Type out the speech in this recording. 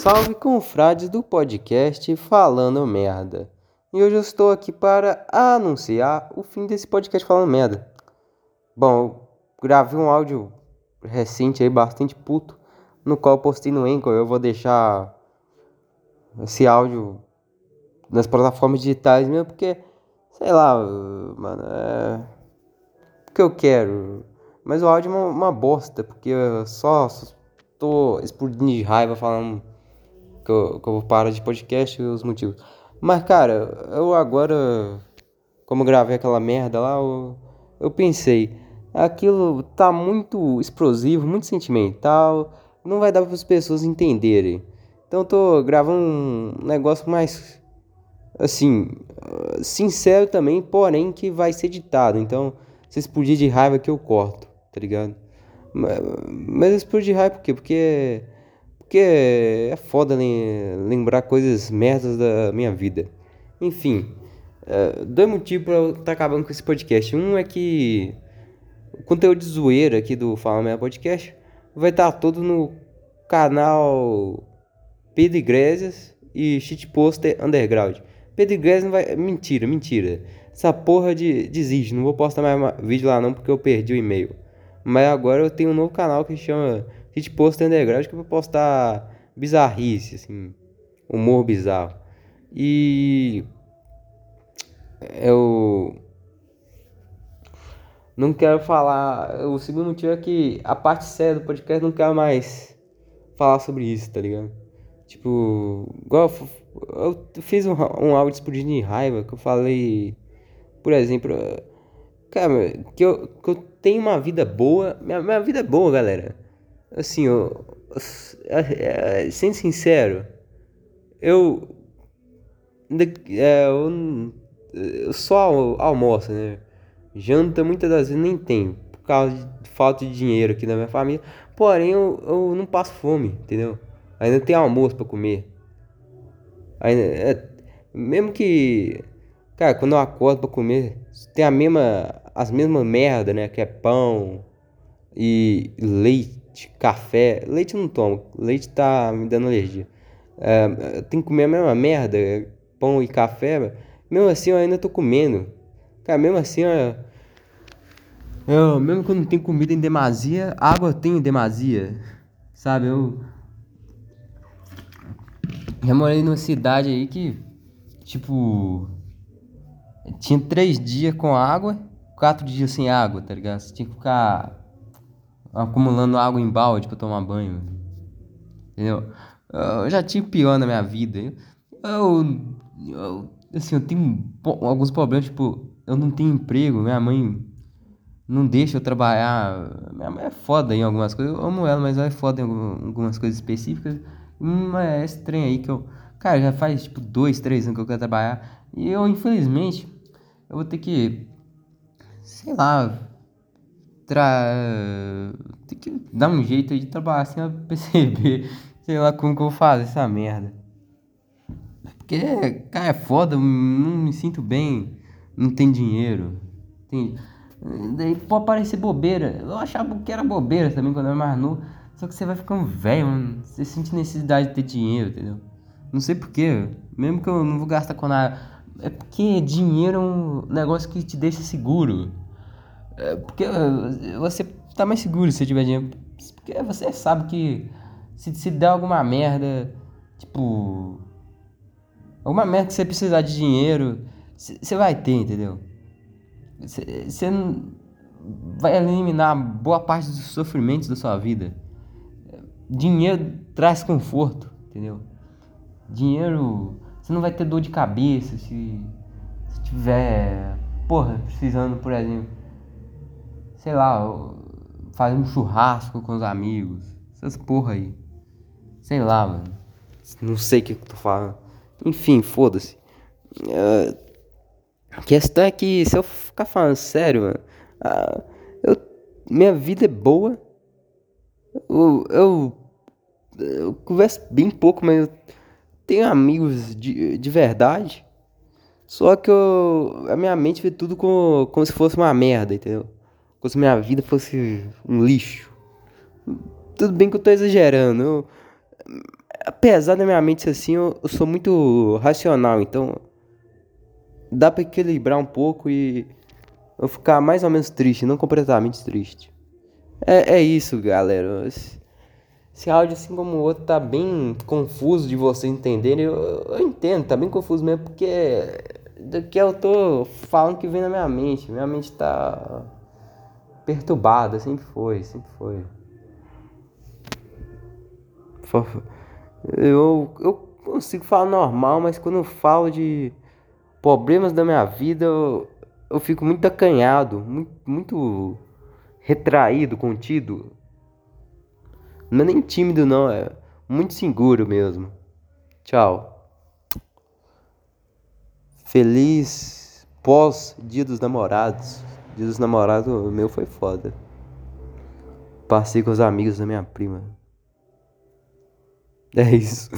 Salve confrades do podcast Falando Merda. E hoje eu estou aqui para anunciar o fim desse podcast Falando Merda. Bom, eu gravei um áudio recente aí, bastante puto, no qual postei no Anchor. Eu vou deixar esse áudio nas plataformas digitais mesmo, porque, sei lá, mano, é. Porque eu quero. Mas o áudio é uma, uma bosta, porque só tô explodindo de raiva falando que eu, que eu parar de podcast e os motivos. Mas, cara, eu agora, como gravei aquela merda lá, eu, eu pensei, aquilo tá muito explosivo, muito sentimental, não vai dar para as pessoas entenderem. Então eu tô gravando um negócio mais assim, sincero também, porém que vai ser editado. Então, se explodir de raiva que eu corto, tá ligado? Mas explodir de raiva por quê? Porque porque é foda lembrar coisas merdas da minha vida. Enfim, uh, dois motivos pra eu estar tá acabando com esse podcast. Um é que o conteúdo de zoeira aqui do Fala Merda Podcast vai estar tá todo no canal Pedro Iglesias e Shitposter Underground. Pedro Iglesias não vai. Mentira, mentira. Essa porra de desiste. Não vou postar mais vídeo lá não porque eu perdi o e-mail. Mas agora eu tenho um novo canal que chama Shitpost Underground que eu vou postar bizarrice, assim, humor bizarro. E eu não quero falar. O segundo motivo é que a parte séria do podcast não quero mais falar sobre isso, tá ligado? Tipo, igual eu, eu fiz um, um áudio explodindo de raiva que eu falei, por exemplo, cara, que eu, que eu tenho uma vida boa. Minha, minha vida é boa, galera. Assim, eu, é, sendo sincero, eu, é, eu, eu só almoço, né? Janta muitas das vezes nem tem, por causa de falta de dinheiro aqui na minha família. Porém, eu, eu não passo fome, entendeu? Ainda tem almoço para comer. Ainda, é, mesmo que, cara, quando eu acordo para comer, tem a mesma as mesmas merda, né? Que é pão e leite, café. Leite eu não tomo, leite tá me dando alergia. É, tem que comer a mesma merda, pão e café. Mesmo assim eu ainda tô comendo. Cara, mesmo assim eu, eu mesmo quando não tem comida em demasia, água eu tenho em demasia. Sabe, eu já morei numa cidade aí que, tipo, tinha três dias com água quatro dias sem água, tá ligado? Você tinha que ficar acumulando água em balde pra tomar banho. Entendeu? Eu já tive pior na minha vida. Eu, eu, assim, eu tenho alguns problemas, tipo, eu não tenho emprego, minha mãe não deixa eu trabalhar. Minha mãe é foda em algumas coisas, eu amo ela, mas ela é foda em algumas coisas específicas. Mas é trem aí que eu. Cara, já faz tipo dois, três anos que eu quero trabalhar. E eu, infelizmente, eu vou ter que sei lá, tra... tem que dar um jeito de trabalhar sem perceber, sei lá como que eu fazer essa merda. Porque, cara, é foda, não me sinto bem, não tem dinheiro. Tem... Daí pode parecer bobeira. Eu achava que era bobeira também quando eu era mais novo. Só que você vai ficando velho, mano. Você sente necessidade de ter dinheiro, entendeu? Não sei porquê. Mesmo que eu não vou gastar com nada. É porque dinheiro é um negócio que te deixa seguro. É porque eh, você tá mais seguro se tiver dinheiro. Porque você sabe que se, se der alguma merda, tipo. Alguma merda que você precisar de dinheiro, você vai ter, entendeu? Você vai eliminar boa parte dos sofrimentos da sua vida. Dinheiro traz conforto, entendeu? Dinheiro você não vai ter dor de cabeça se, se tiver, porra, precisando, por exemplo, sei lá, fazer um churrasco com os amigos, essas porra aí. Sei lá, mano. Não sei o que eu tô falando. Enfim, foda-se. Uh, a questão é que se eu ficar falando sério, mano, uh, eu, minha vida é boa. Eu, eu, eu converso bem pouco, mas eu tenho amigos de, de verdade. Só que eu, a minha mente vê tudo como, como se fosse uma merda, entendeu? Como se minha vida fosse um lixo. Tudo bem que eu tô exagerando. Eu, apesar da minha mente ser assim, eu, eu sou muito racional, então dá pra equilibrar um pouco e eu ficar mais ou menos triste, não completamente triste. É, é isso, galera. Esse, áudio, assim como o outro, tá bem confuso de vocês entenderem. Eu, eu entendo, tá bem confuso mesmo, porque do que eu tô falando que vem na minha mente. Minha mente tá perturbada, sempre foi, sempre foi. Eu, eu consigo falar normal, mas quando eu falo de problemas da minha vida, eu, eu fico muito acanhado, muito, muito retraído, contido. Não é nem tímido, não, é muito seguro mesmo. Tchau. Feliz pós Dia dos Namorados. Dia dos Namorados, o meu foi foda. Passei com os amigos da minha prima. É isso.